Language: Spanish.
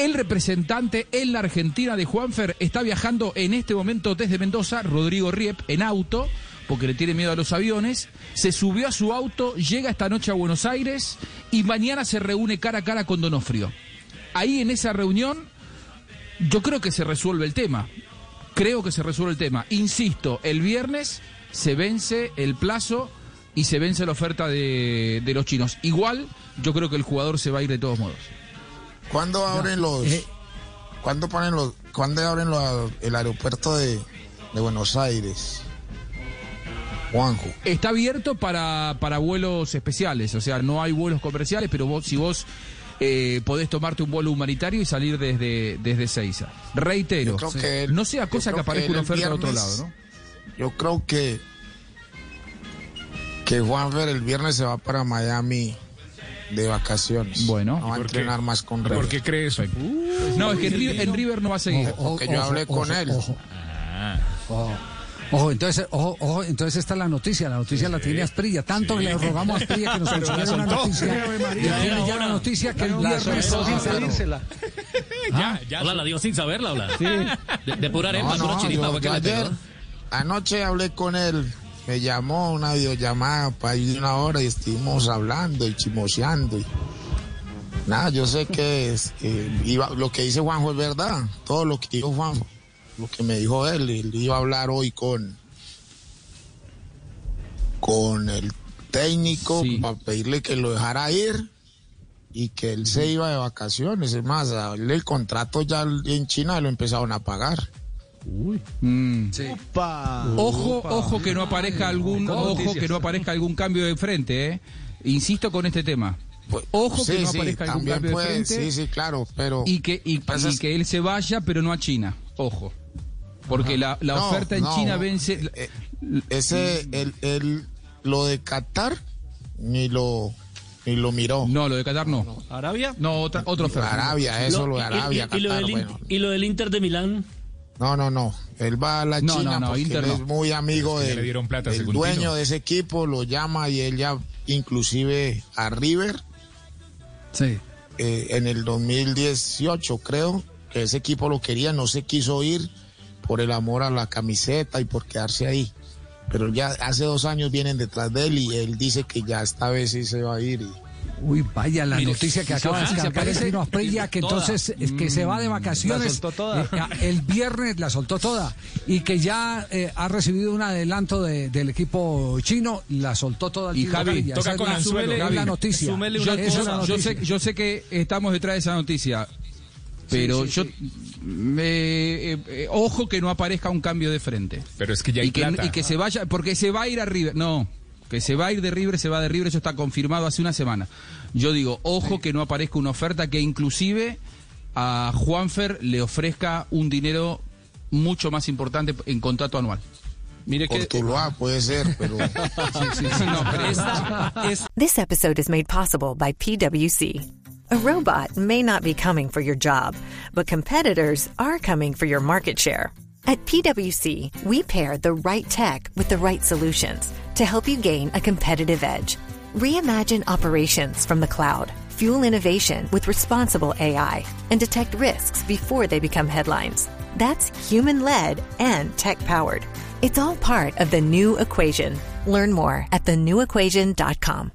El representante en la Argentina de Juanfer está viajando en este momento desde Mendoza, Rodrigo Riep, en auto, porque le tiene miedo a los aviones. Se subió a su auto, llega esta noche a Buenos Aires y mañana se reúne cara a cara con Donofrio. Ahí en esa reunión, yo creo que se resuelve el tema. Creo que se resuelve el tema. Insisto, el viernes se vence el plazo y se vence la oferta de, de los chinos. Igual, yo creo que el jugador se va a ir de todos modos. ¿Cuándo abren los... eh. ¿Cuándo ponen los... ¿Cuándo abren los- el aeropuerto de, de Buenos Aires? Juanjo. Está abierto para, para vuelos especiales, o sea, no hay vuelos comerciales, pero vos, si vos eh, podés tomarte un vuelo humanitario y salir desde, desde Seiza. Reitero, que no sea cosa que creo que aparezca él una oferta al otro lado, ¿no? Yo creo que que Juanfer el viernes se va para Miami de vacaciones. Bueno. no va a ¿Y por qué? entrenar más con ¿Por River. qué cree eso? No, es que en River, en River no va a seguir. Porque yo hablé con él. Ojo, ojo. Ojo, entonces, ojo, ojo, entonces esta es la noticia, la noticia la tiene Asprilla, tanto que le rogamos a Asprilla que nos consiguiera una noticia, y tiene ya la noticia que el viernes Ya, ya. Hola, la digo sin saberla, hola. De, de pura arepa, No, pura no, chiripa, yo- yo ayer, anoche hablé con él, me llamó una videollamada para ir de una hora y estuvimos hablando y chimoseando. Y... Nada, yo sé que es, eh, iba- lo que dice Juanjo es verdad, todo lo que dijo Juanjo, lo que me dijo él, él iba a hablar hoy con, con el técnico Sí. para pedirle que lo dejara ir y que él se iba de vacaciones. Es más, a él el contrato ya en China lo empezaron a pagar. Mm. Ojo, ojo que no aparezca algún, ojo que no aparezca algún cambio de frente, ¿eh? Insisto con este tema. Pues, Ojo que no sí, aparezca algún cambio de frente. Sí, sí, claro, pero... y que, y, y que él se vaya, pero no a China. Ojo. Porque la, la No, oferta en no, China vence. eh, Ese, el, el, lo de Qatar, ni lo, ni lo miró. No, lo de Qatar no. ¿Arabia? No, otra, otra oferta. Arabia, eso, lo de y- y- Arabia, y, y lo Qatar, del, In- bueno. y lo del Inter de Milán. No, no, no. Él va a la No, China no, no, porque Inter él no. es muy amigo Es que ya del, le plata dueño de ese equipo, lo llama y él ya inclusive a River Sí. eh, en el 2018, creo, que ese equipo lo quería, no se quiso ir por el amor a la camiseta y por quedarse ahí. Pero ya hace dos años vienen detrás de él y él dice que ya esta vez sí se va a ir. y- Uy, vaya la Mire, noticia que si acaba de el parece- Tino Asprilla, que toda. entonces es que se va de vacaciones. La soltó toda. eh, a- el viernes la soltó toda. Y que ya eh, ha recibido un adelanto de- del equipo chino, la soltó toda el Y Javi, toca Esa es con la- anzuelo, Javi. la noticia. Yo, una yo- yo noticia. sé, yo sé que estamos detrás de esa noticia, pero yo me- eh, eh, ojo que no aparezca un cambio de frente. Pero es que ya hay y que, plata. y que se vaya, porque se va a ir a River. No, que se va a ir de River, se va de River, eso está confirmado hace una semana. Yo digo, ojo que no aparezca una oferta que inclusive a Juanfer le ofrezca un dinero mucho más importante en contrato anual. Mire Por que Tuluá puede ser, pero No, pero es This episode is made possible by PWC. A robot may not be coming for your job, but competitors are coming for your market share. At PWC, we pair the right tech with the right solutions to help you gain a competitive edge. Reimagine operations from the cloud, fuel innovation with responsible AI, and detect risks before they become headlines. That's human led and tech powered. It's all part of the new equation. Learn more at thenewequation.com.